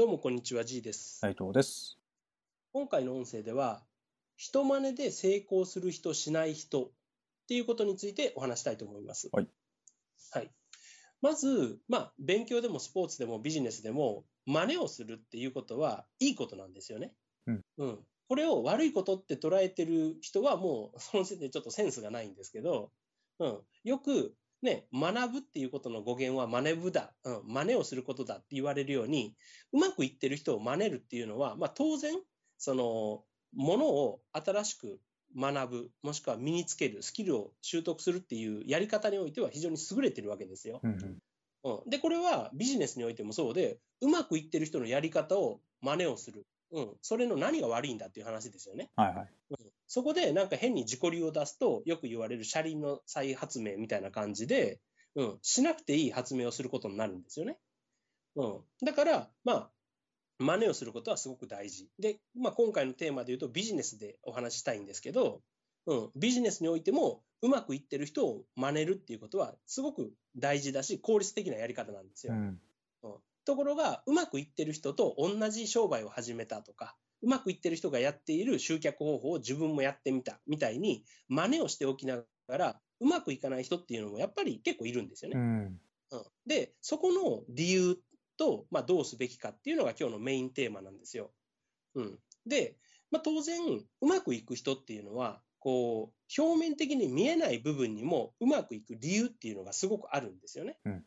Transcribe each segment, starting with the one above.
どうもこんにちは、G です。斉藤です。今回の音声では、人真似で成功する人、しない人っていうことについてお話したいと思います。はい。はい。まず、まあ、勉強でもスポーツでもビジネスでも、真似をするっていうことはいいことなんですよね。うん。うん。これを悪いことって捉えてる人はもう、その時点でちょっとセンスがないんですけど、うん。よく、ね、学ぶっていうことの語源は真似ぶだ、うん、真似をすることだって言われるように、うまくいってる人を真似るっていうのは、まあ当然、その、ものを新しく学ぶ、もしくは身につける、スキルを習得するっていうやり方においては非常に優れてるわけですよ。うんうん。うん、で、これはビジネスにおいてもそうで、うまくいってる人のやり方を真似をする。うん、それの何が悪いんだっていう話ですよね。はいはい。そこでなんか変に自己流を出すと、よく言われる車輪の再発明みたいな感じで、うん、しなくていい発明をすることになるんですよね。うん。だから、まあ、真似をすることはすごく大事。で、まあ今回のテーマで言うとビジネスでお話ししたいんですけど、うん、ビジネスにおいてもうまくいってる人を真似るっていうことはすごく大事だし、効率的なやり方なんですよ。うん。うんところが、うまくいってる人と同じ商売を始めたとか、うまくいってる人がやっている集客方法を自分もやってみたみたいに、真似をしておきながら、うまくいかない人っていうのもやっぱり結構いるんですよね。うん。うんで、そこの理由と、まあ、どうすべきかっていうのが今日のメインテーマなんですよ。うん、で、まあ、当然、うまくいく人っていうのは、こう、表面的に見えない部分にもうまくいく理由っていうのがすごくあるんですよね。うん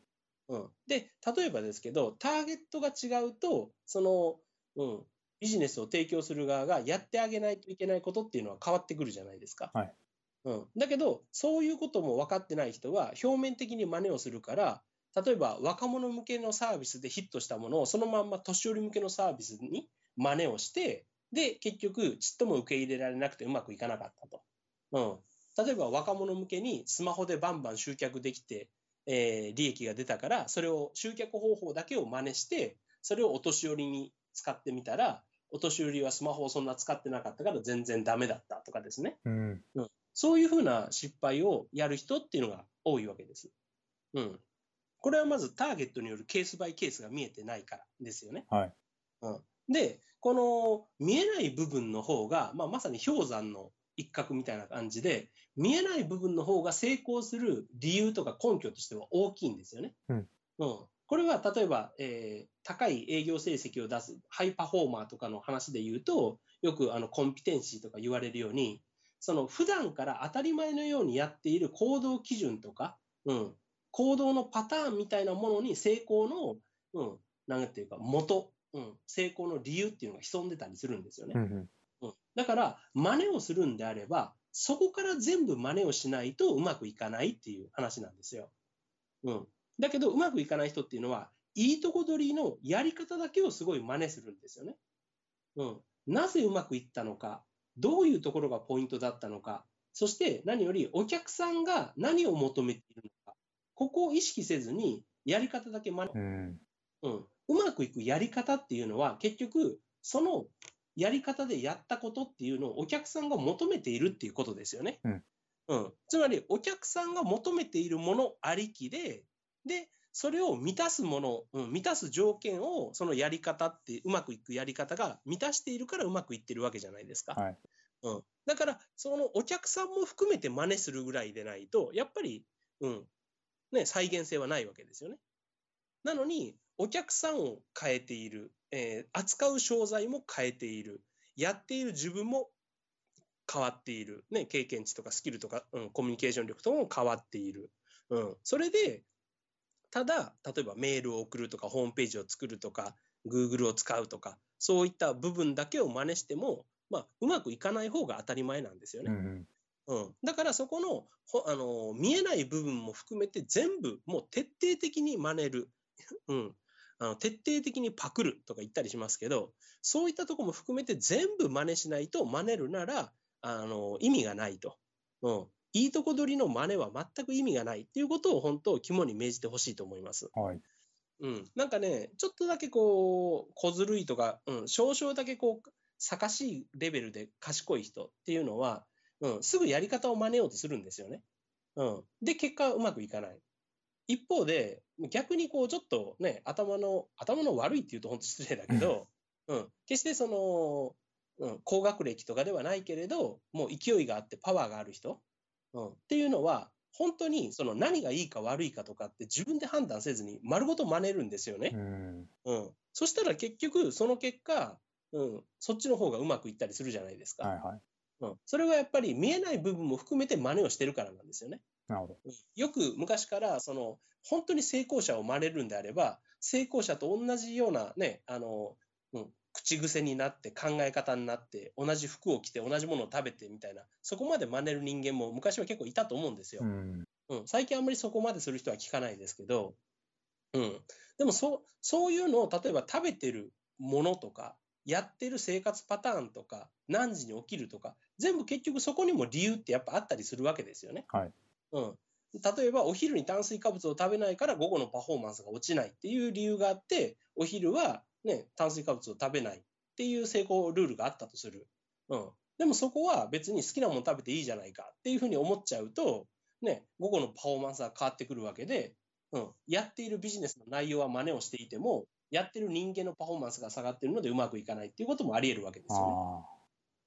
うん、で、例えばですけど、ターゲットが違うと、その、うん、ビジネスを提供する側がやってあげないといけないことっていうのは変わってくるじゃないですか。はいうん、だけど、そういうことも分かってない人は、表面的に真似をするから、例えば若者向けのサービスでヒットしたものを、そのまんま年寄り向けのサービスに真似をして、で、結局、ちっとも受け入れられなくてうまくいかなかったと。うん、例えば若者向けにスマホでバンバン集客できて、えー利益が出たから、それを集客方法だけを真似して、それをお年寄りに使ってみたら、お年寄りはスマホをそんな使ってなかったから全然ダメだったとかですね。うん。そういうふうな失敗をやる人っていうのが多いわけです。うん。これはまずターゲットによるケースバイケースが見えてないからですよね。はい。うん、で、この見えない部分の方が、まあ、まさに氷山の一角みたいな感じで、見えない部分の方が成功する理由とか根拠としては大きいんですよね。うんうんこれは例えば、えー高い営業成績を出すハイパフォーマーとかの話で言うと、よくあのコンピテンシーとか言われるように、その普段から当たり前のようにやっている行動基準とか、うん、行動のパターンみたいなものに成功の、うん、なんていうか、元、うん、成功の理由っていうのが潜んでたりするんですよね。うん。うん、だから、真似をするんであれば、そこから全部真似をしないとうまくいかないっていう話なんですよ。うん。だけど、うまくいかない人っていうのは、いいとこ取りのやり方だけをすごい真似するんですよね。うん。なぜうまくいったのか、どういうところがポイントだったのか、そして何よりお客さんが何を求めているのか、ここを意識せずにやり方だけ真似うん。うん、うまくいくやり方っていうのは、結局、そのやり方でやったことっていうのをお客さんが求めているっていうことですよね。うんうんつまり、お客さんが求めているものありきで、で、それを満たすもの、うん、満たす条件を、そのやり方って、うまくいくやり方が満たしているからうまくいってるわけじゃないですか。はい。うん、だから、そのお客さんも含めて真似するぐらいでないと、やっぱり、うん、ね、再現性はないわけですよね。なのに、お客さんを変えている、えー扱う商材も変えている、やっている自分も変わっている、ね、経験値とかスキルとか、うん、コミュニケーション力とかも変わっている。うん、それで、ただ、例えばメールを送るとか、ホームページを作るとか、Google を使うとか、そういった部分だけを真似しても、まあ、うまくいかない方が当たり前なんですよね。うん。うん、だからそこのほあの見えない部分も含めて全部もう徹底的に真似る、うん、あの徹底的にパクるとか言ったりしますけどそういったところも含めて全部真似しないと真似るならあの意味がないと、うん、いいとこ取りの真似は全く意味がないっていうことを本当肝に銘じてほしいと思います。はい。うん、なんかね、ちょっとだけこう、小ずるいとか、うん、少々だけこう、さかしいレベルで賢い人っていうのは、うん、すぐやり方を真似ようとするんですよね。うん。で、結果はうまくいかない。一方で、逆にこう、ちょっとね、頭の、頭の悪いっていうと本当失礼だけど、うん、決してその、うん、高学歴とかではないけれど、もう勢いがあってパワーがある人、うん、っていうのは、本当にその何がいいか悪いかとかって自分で判断せずに丸ごと真似るんですよね。うん。うん。そしたら結局、その結果、うん、そっちの方がうまくいったりするじゃないですか。はいはい。うん。それはやっぱり見えない部分も含めて真似をしてるからなんですよね。なるほど。うんよく昔から、その、本当に成功者を真似るんであれば、成功者と同じようなね、あの、うん、口癖になって、考え方になって、同じ服を着て、同じものを食べてみたいな、そこまで真似る人間も昔は結構いたと思うんですよ。うん。うん、最近あんまりそこまでする人は聞かないですけど、うん、でもそうそういうのを例えば食べてるものとか、やってる生活パターンとか、何時に起きるとか、全部結局そこにも理由ってやっぱあったりするわけですよね。はい。うん、例えばお昼に炭水化物を食べないから午後のパフォーマンスが落ちないっていう理由があって、お昼は、ね、炭水化物を食べないっていう成功ルールがあったとする。うん、でもそこは別に好きなもの食べていいじゃないかっていうふうに思っちゃうと、ね、午後のパフォーマンスが変わってくるわけで、うん、やっているビジネスの内容は真似をしていても、やってる人間のパフォーマンスが下がってるのでうまくいかないっていうこともあり得るわけですよね。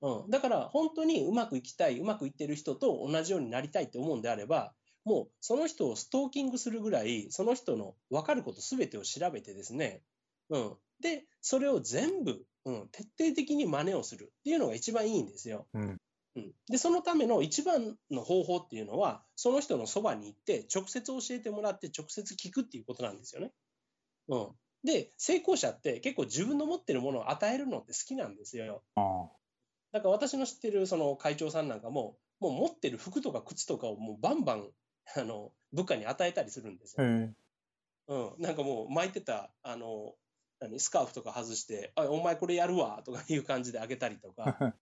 あうん、だから本当にうまくいきたい、うまくいってる人と同じようになりたいって思うんであれば、もうその人をストーキングするぐらい、その人の分かることすべてを調べてですね、うん、で、それを全部、うん、徹底的に真似をするっていうのが一番いいんですよ。あ。うん。うん、で、そのための一番の方法っていうのは、その人のそばに行って、直接教えてもらって、直接聞くっていうことなんですよね。うん、で、成功者って結構自分の持ってるものを与えるのって好きなんですよ。だから私の知ってるその会長さんなんかも、もう持ってる服とか靴とかをもうバンバンあの部下に与えたりするんですよ。うん、なんかもう巻いてたあの何スカーフとか外して、あお前これやるわとかいう感じであげたりとか、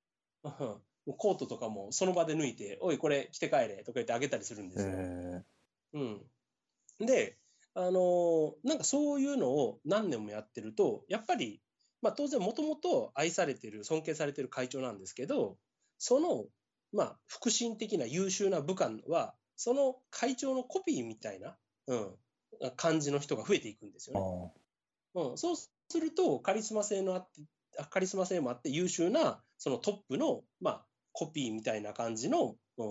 うんコートとかもその場で脱いで、おい、これ着て帰れとか言ってあげたりするんでへすよ。え。うん、で、あのーなんかそういうのを何年もやってると、やっぱり、まあ、当然、もともと愛されてる、尊敬されてる会長なんですけど、その、まあ、腹心的な優秀な部下は、その会長のコピーみたいな、うん、感じの人が増えていくんですよあね。うん、そうすると、カリスマ性のあって、あカリスマ性もあって優秀な、そのトップの、まあ、コピーみたいな感じの、う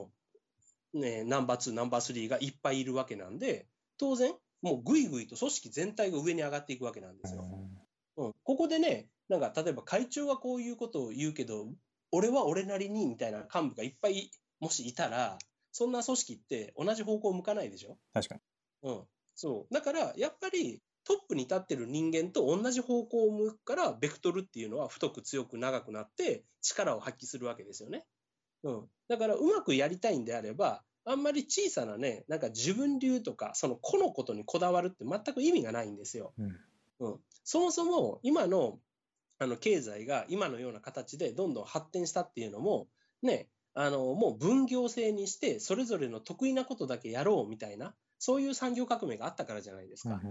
んね、ナンバー2、ナンバー3がいっぱいいるわけなんで、当然、もうぐいぐいと組織全体が上に上がっていくわけなんですよ。うん、ここでね、なんか例えば会長がこういうことを言うけど、俺は俺なりにみたいな幹部がいっぱいもしいたら、そんな組織って同じ方向を向かないでしょ？確かに。うん、そう。だから、やっぱりトップに立ってる人間と同じ方向を向くから、ベクトルっていうのは太く強く長くなって力を発揮するわけですよね。うん。だから、うまくやりたいんであれば、あんまり小さなね、なんか自分流とか、その個のことにこだわるって全く意味がないんですよ。うん。うん、そもそも今のあの経済が今のような形でどんどん発展したっていうのも、ね、あのもう分業制にして、それぞれの得意なことだけやろうみたいな、そういう産業革命があったからじゃないですか。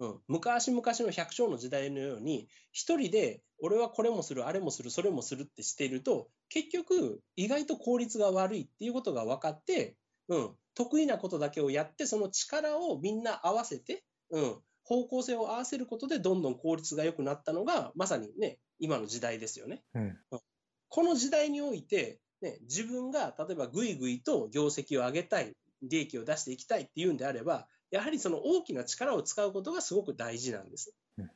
うん、昔々の百姓の時代のように、一人で俺はこれもする、あれもする、それもするってしていると、結局、意外と効率が悪いっていうことが分かって、うん、得意なことだけをやって、その力をみんな合わせて、うん、方向性を合わせることで、どんどん効率が良くなったのが、まさにね、今の時代ですよね。うん。この時代において、ね、自分が例えばぐいぐいと業績を上げたい、利益を出していきたいっていうんであれば、やはりその大きな力を使うことがすごく大事なんです。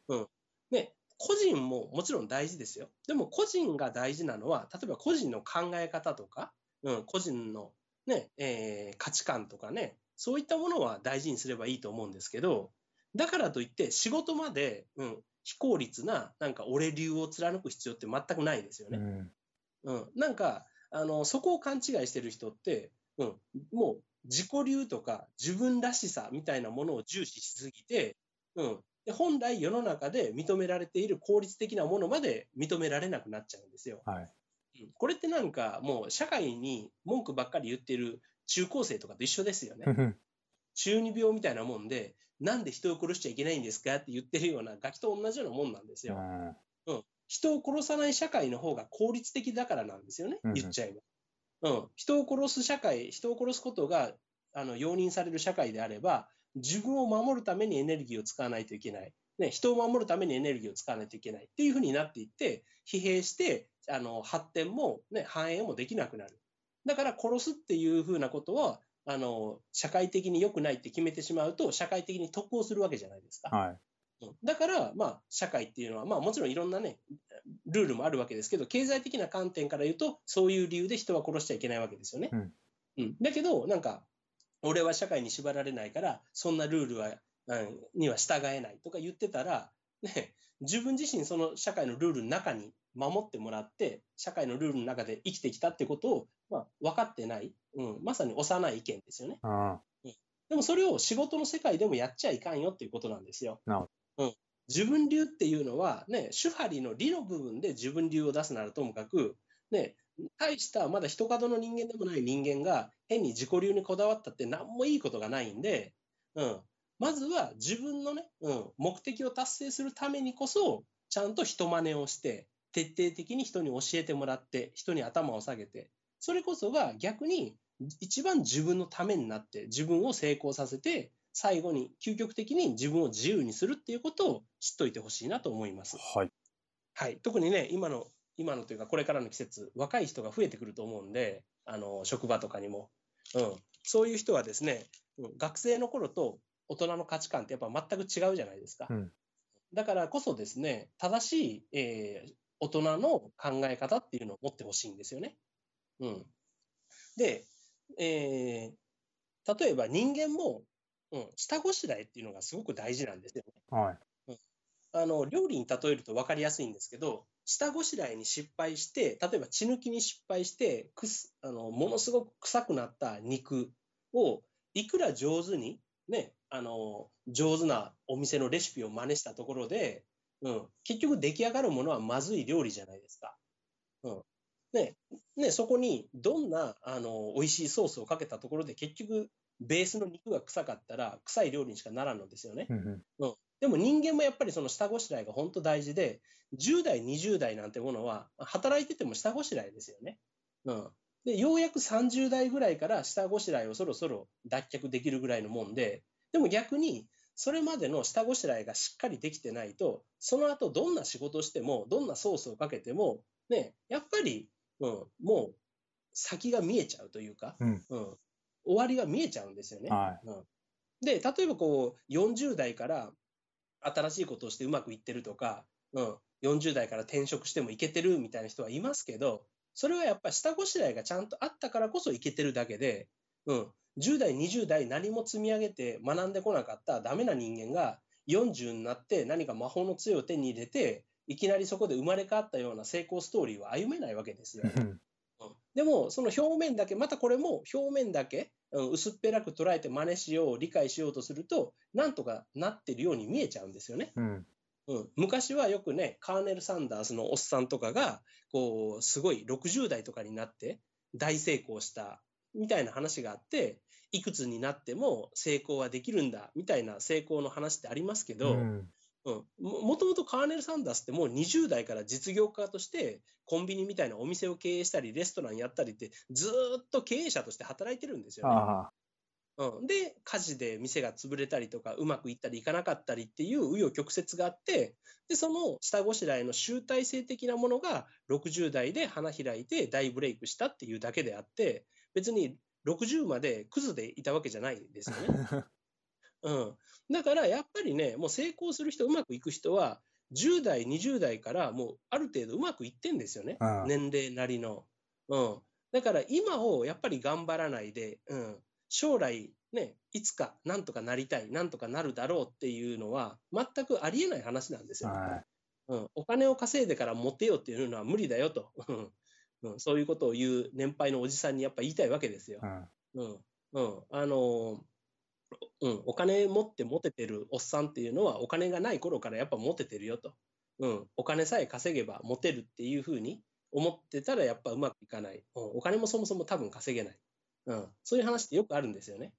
うん。ね、個人ももちろん大事ですよ。でも個人が大事なのは、例えば個人の考え方とか、うん、個人のね、えー価値観とかね、そういったものは大事にすればいいと思うんですけど、だからといって仕事まで、うん、非効率な、なんか俺流を貫く必要って全くないですよね。うん。うん、なんかあのそこを勘違いしてる人って、うん、もう自己流とか自分らしさみたいなものを重視しすぎて、うん、で本来世の中で認められている効率的なものまで認められなくなっちゃうんですよ。はい。うんこれってなんかもう社会に文句ばっかり言ってる中高生とかと一緒ですよね。中二病みたいなもんで、なんで人を殺しちゃいけないんですかって言ってるようなガキと同じようなもんなんですよ。人を殺さない社会の方が効率的だからなんですよねうんう、ん言っちゃえば。うん、人を殺す社会、人を殺すことがあの容認される社会であれば、自分を守るためにエネルギーを使わないといけない。ね、人を守るためにエネルギーを使わないといけないっていうふうになっていって、疲弊して、あの発展も、ね、繁栄もできなくなる。だから殺すっていうふうなことは、あの社会的に良くないって決めてしまうと、社会的に得をするわけじゃないですか。はい。うんだから、まあ、社会っていうのは、まあ、もちろんいろんなね、ルールもあるわけですけど、経済的な観点から言うと、そういう理由で人は殺しちゃいけないわけですよね。うんうんだけど、なんか、俺は社会に縛られないから、そんなルールは、うん、には従えないとか言ってたら、ね、自分自身その社会のルールの中に守ってもらって、社会のルールの中で生きてきたってことを、まあ、分かってない、うん、まさに幼い意見ですよね。あでもそれを仕事の世界でもやっちゃいかんよっていうことなんですよ。なるうん、自分流っていうのは、ね、主張りの理の部分で自分流を出すならともかく、ね、大したまだ一角の人間でもない人間が変に自己流にこだわったって何もいいことがないんで、うん、まずは自分のね、うん、目的を達成するためにこそ、ちゃんと人真似をして、徹底的に人に教えてもらって、人に頭を下げて、それこそが逆に一番自分のためになって、自分を成功させて、最後に究極的に自分を自由にするっていうことを知っといてほしいなと思います。はい。はい、特にね、今の、今のというか、これからの季節、若い人が増えてくると思うんで、あの職場とかにも、うん、そういう人はですね、うん学生の頃と大人の価値観ってやっぱ全く違うじゃないですか。うんだからこそですね、正しい、えー大人の考え方っていうのを持ってほしいんですよね。うん、で、えー例えば人間も、うん、下ごしらえっていうのがすごく大事なんですよね。はい。あの料理に例えると分かりやすいんですけど、下ごしらえに失敗して、例えば血抜きに失敗してくすあの、ものすごく臭くなった肉をいくら上手に、ね、あの上手なお店のレシピを真似したところで、うん、結局出来上がるものはまずい料理じゃないですか。うんねね、そこにどんなあの美味しいソースをかけたところで結局ベースの肉が臭かったら臭い料理にしかならんのですよね。うんうんでも人間もやっぱりその下ごしらえが本当大事で、10代、20代なんてものは、働いてても下ごしらえですよね。うん。で、ようやく30代ぐらいから下ごしらえをそろそろ脱却できるぐらいのもんで、でも逆に、それまでの下ごしらえがしっかりできてないと、その後どんな仕事をしても、どんなソースをかけても、ね、やっぱり、うん、もう先が見えちゃうというか、うん。終わりが見えちゃうんですよね。はうん。で、例えばこう、40代から新しいことをしてうまくいってるとか、うん、40代から転職してもいけてるみたいな人はいますけど、それはやっぱり下ごしらえがちゃんとあったからこそいけてるだけで、うん、10代、20代何も積み上げて学んでこなかったダメな人間が40になって何か魔法の杖を手に入れて、いきなりそこで生まれ変わったような成功ストーリーは歩めないわけですよ。でも、その表面だけ、またこれも表面だけ、うん薄っぺらく捉えて真似しよう、理解しようとすると、なんとかなってるように見えちゃうんですよね。うん。うん、昔はよくね、カーネル・サンダースのおっさんとかが、こう、すごい60代とかになって大成功したみたいな話があって、いくつになっても成功はできるんだみたいな成功の話ってありますけど、うん。うん、ももともとカーネル・サンダースってもう20代から実業家としてコンビニみたいなお店を経営したりレストランやったりってずーっと経営者として働いてるんですよね。あうん、で火事で店が潰れたりとかうまくいったりいかなかったりっていう紆余曲折があってでその下ごしらえの集大成的なものが60代で花開いて大ブレイクしたっていうだけであって別に60までクズでいたわけじゃないですよね。あ。うん、だからやっぱりね、もう成功する人、うまくいく人は、10代、20代からもうある程度うまくいってんですよね、うん年齢なりの。うん、だから今をやっぱり頑張らないで、うん、将来、ね、いつかなんとかなりたい、なんとかなるだろうっていうのは、全くありえない話なんですよ。はい。うん、お金を稼いでからモテようっていうのは無理だよと、うんうん、そういうことを言う年配のおじさんにやっぱ言いたいわけですよ。うん。あのーうん、お金持ってモテてるおっさんっていうのは、お金がない頃からやっぱモテてるよと。うん、お金さえ稼げばモテるっていうふうに思ってたらやっぱうまくいかない。うん、お金もそもそも多分稼げない。うん、そういう話ってよくあるんですよね。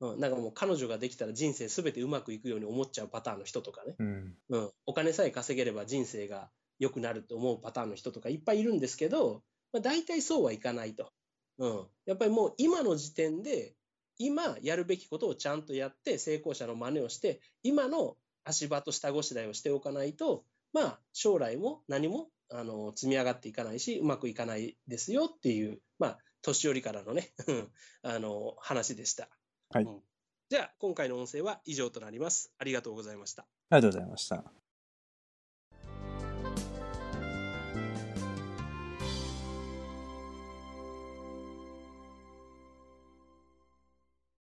うん、なんかもう彼女ができたら人生すべてうまくいくように思っちゃうパターンの人とかね。うん。うん、お金さえ稼げれば人生が良くなると思うパターンの人とかいっぱいいるんですけど、まあ、大体そうはいかないと。うん、やっぱりもう今の時点で今やるべきことをちゃんとやって、成功者の真似をして、今の足場と下ごしらえをしておかないと、まあ、将来も何もあの積み上がっていかないし、うまくいかないですよっていう、まあ、年寄りからのね、あの話でした。はいうんじゃあ、今回の音声は以上となります。ありがとうございました。ありがとうございました。